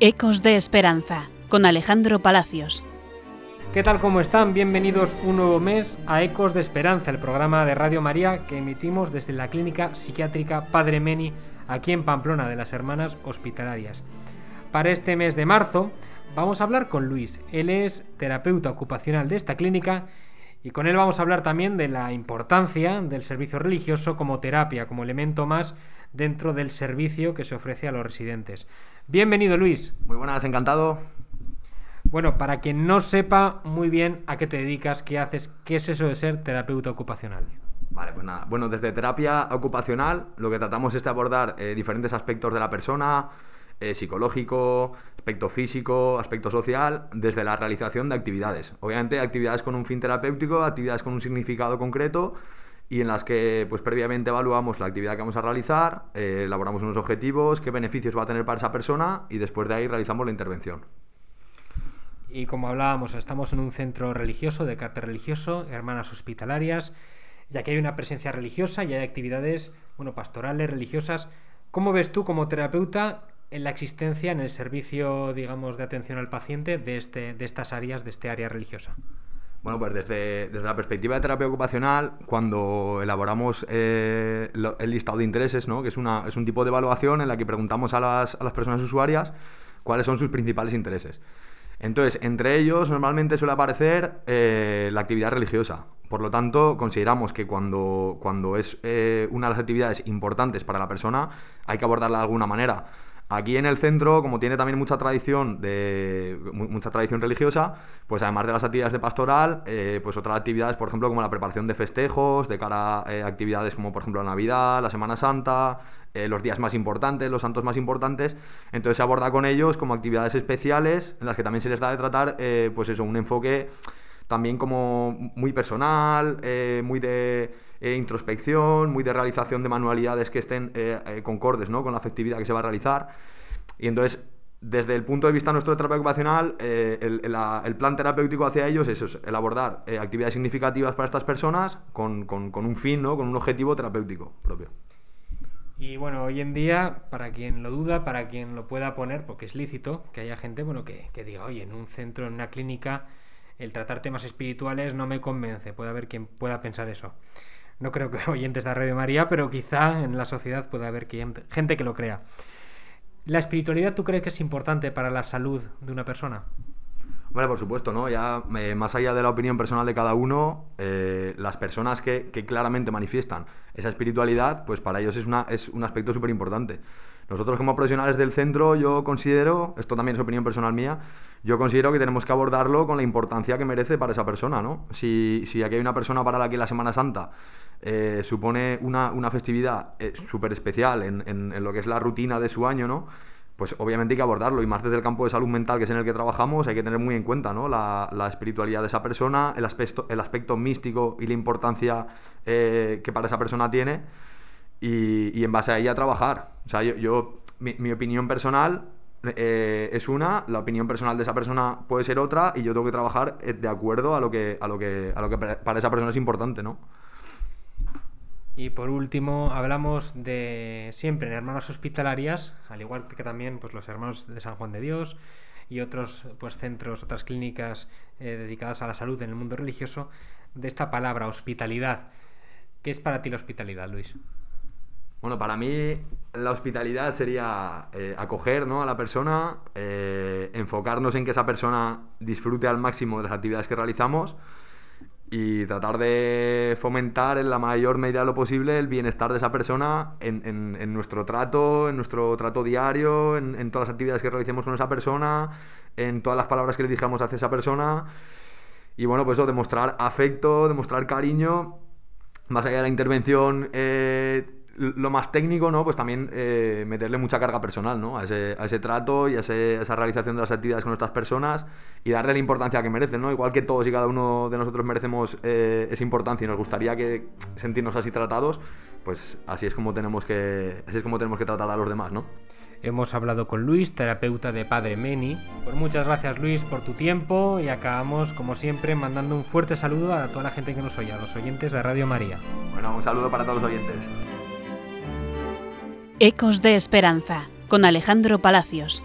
Ecos de Esperanza, con Alejandro Palacios. ¿Qué tal? ¿Cómo están? Bienvenidos un nuevo mes a Ecos de Esperanza, el programa de Radio María que emitimos desde la Clínica Psiquiátrica Padre Meni, aquí en Pamplona, de las Hermanas Hospitalarias. Para este mes de marzo vamos a hablar con Luis. Él es terapeuta ocupacional de esta clínica y con él vamos a hablar también de la importancia del servicio religioso como terapia, como elemento más dentro del servicio que se ofrece a los residentes. Bienvenido Luis. Muy buenas, encantado. Bueno, para quien no sepa muy bien a qué te dedicas, qué haces, qué es eso de ser terapeuta ocupacional. Vale, pues nada. Bueno, desde terapia ocupacional lo que tratamos es de abordar eh, diferentes aspectos de la persona, eh, psicológico, aspecto físico, aspecto social, desde la realización de actividades. Obviamente actividades con un fin terapéutico, actividades con un significado concreto y en las que pues previamente evaluamos la actividad que vamos a realizar, eh, elaboramos unos objetivos, qué beneficios va a tener para esa persona y después de ahí realizamos la intervención. Y como hablábamos, estamos en un centro religioso, de carácter religioso, hermanas hospitalarias, ya que hay una presencia religiosa y hay actividades, bueno, pastorales, religiosas. ¿Cómo ves tú como terapeuta en la existencia en el servicio, digamos, de atención al paciente de, este, de estas áreas, de este área religiosa? Bueno, pues desde, desde la perspectiva de terapia ocupacional, cuando elaboramos eh, el listado de intereses, ¿no? que es, una, es un tipo de evaluación en la que preguntamos a las, a las personas usuarias cuáles son sus principales intereses. Entonces, entre ellos normalmente suele aparecer eh, la actividad religiosa. Por lo tanto, consideramos que cuando, cuando es eh, una de las actividades importantes para la persona, hay que abordarla de alguna manera. Aquí en el centro, como tiene también mucha tradición de mucha tradición religiosa, pues además de las actividades de pastoral, eh, pues otras actividades, por ejemplo, como la preparación de festejos, de cara a actividades como por ejemplo la Navidad, la Semana Santa, eh, los días más importantes, los santos más importantes. Entonces se aborda con ellos como actividades especiales en las que también se les da de tratar, eh, pues eso, un enfoque también como muy personal, eh, muy de introspección, muy de realización de manualidades que estén concordes ¿no? con la afectividad que se va a realizar. Y entonces desde el punto de vista nuestro de terapia ocupacional, el, plan terapéutico hacia ellos es el abordar actividades significativas para estas personas con, con, un fin, ¿no? con un objetivo terapéutico propio. Y bueno, hoy en día, para quien lo duda, para quien lo pueda poner, porque es lícito que haya gente bueno, que, diga, oye, en un centro, en una clínica, el tratar temas espirituales no me convence. Puede haber quien pueda pensar eso. No creo que oyentes de Radio María, pero quizá en la sociedad pueda haber gente que lo crea. ¿La espiritualidad tú crees que es importante para la salud de una persona? Bueno, por supuesto, ¿no? Ya eh, más allá de la opinión personal de cada uno, eh, las personas que, claramente manifiestan esa espiritualidad, pues para ellos es, es un aspecto súper importante. Nosotros como profesionales del centro, yo considero, esto también es opinión personal mía, yo considero que tenemos que abordarlo con la importancia que merece para esa persona, ¿no? Si, si aquí hay una persona para la que la Semana Santa eh, supone una, una festividad súper especial en, lo que es la rutina de su año, ¿no? pues obviamente hay que abordarlo y más desde el campo de salud mental que es en el que trabajamos hay que tener muy en cuenta ¿no? la, espiritualidad de esa persona, el aspecto, el aspecto místico y la importancia eh, que para esa persona tiene y, en base a ella trabajar. O sea, yo, mi, opinión personal eh, es una, la opinión personal de esa persona puede ser otra y yo tengo que trabajar eh, de acuerdo a lo que, a lo que, a lo que para esa persona es importante, ¿no? Y por último, hablamos de siempre en hermanas hospitalarias, al igual que también pues, los hermanos de San Juan de Dios y otros pues, centros, otras clínicas eh, dedicadas a la salud en el mundo religioso, de esta palabra, hospitalidad. ¿Qué es para ti la hospitalidad, Luis? Bueno, para mí la hospitalidad sería eh, acoger ¿no? a la persona, eh, enfocarnos en que esa persona disfrute al máximo de las actividades que realizamos y tratar de fomentar en la mayor medida de lo posible el bienestar de esa persona en, en, nuestro trato, en nuestro trato diario, en, en, todas las actividades que realicemos con esa persona, en todas las palabras que le dijamos hacia esa persona. Y bueno, pues eso, demostrar afecto, demostrar cariño, más allá de la intervención eh, lo más técnico, ¿no? Pues también eh, meterle mucha carga personal, ¿no? A ese, a ese trato y a, esa realización de las actividades con nuestras personas y darle la importancia que merecen, ¿no? Igual que todos y cada uno de nosotros merecemos eh, esa importancia y nos gustaría que sentirnos así tratados, pues así es como tenemos que, así es como tenemos que tratar a los demás, ¿no? Hemos hablado con Luis, terapeuta de Padre Meni. Pues muchas gracias Luis por tu tiempo y acabamos como siempre mandando un fuerte saludo a toda la gente que nos oye, a los oyentes de Radio María. Bueno, un saludo para todos los oyentes. Ecos de Esperanza, con Alejandro Palacios.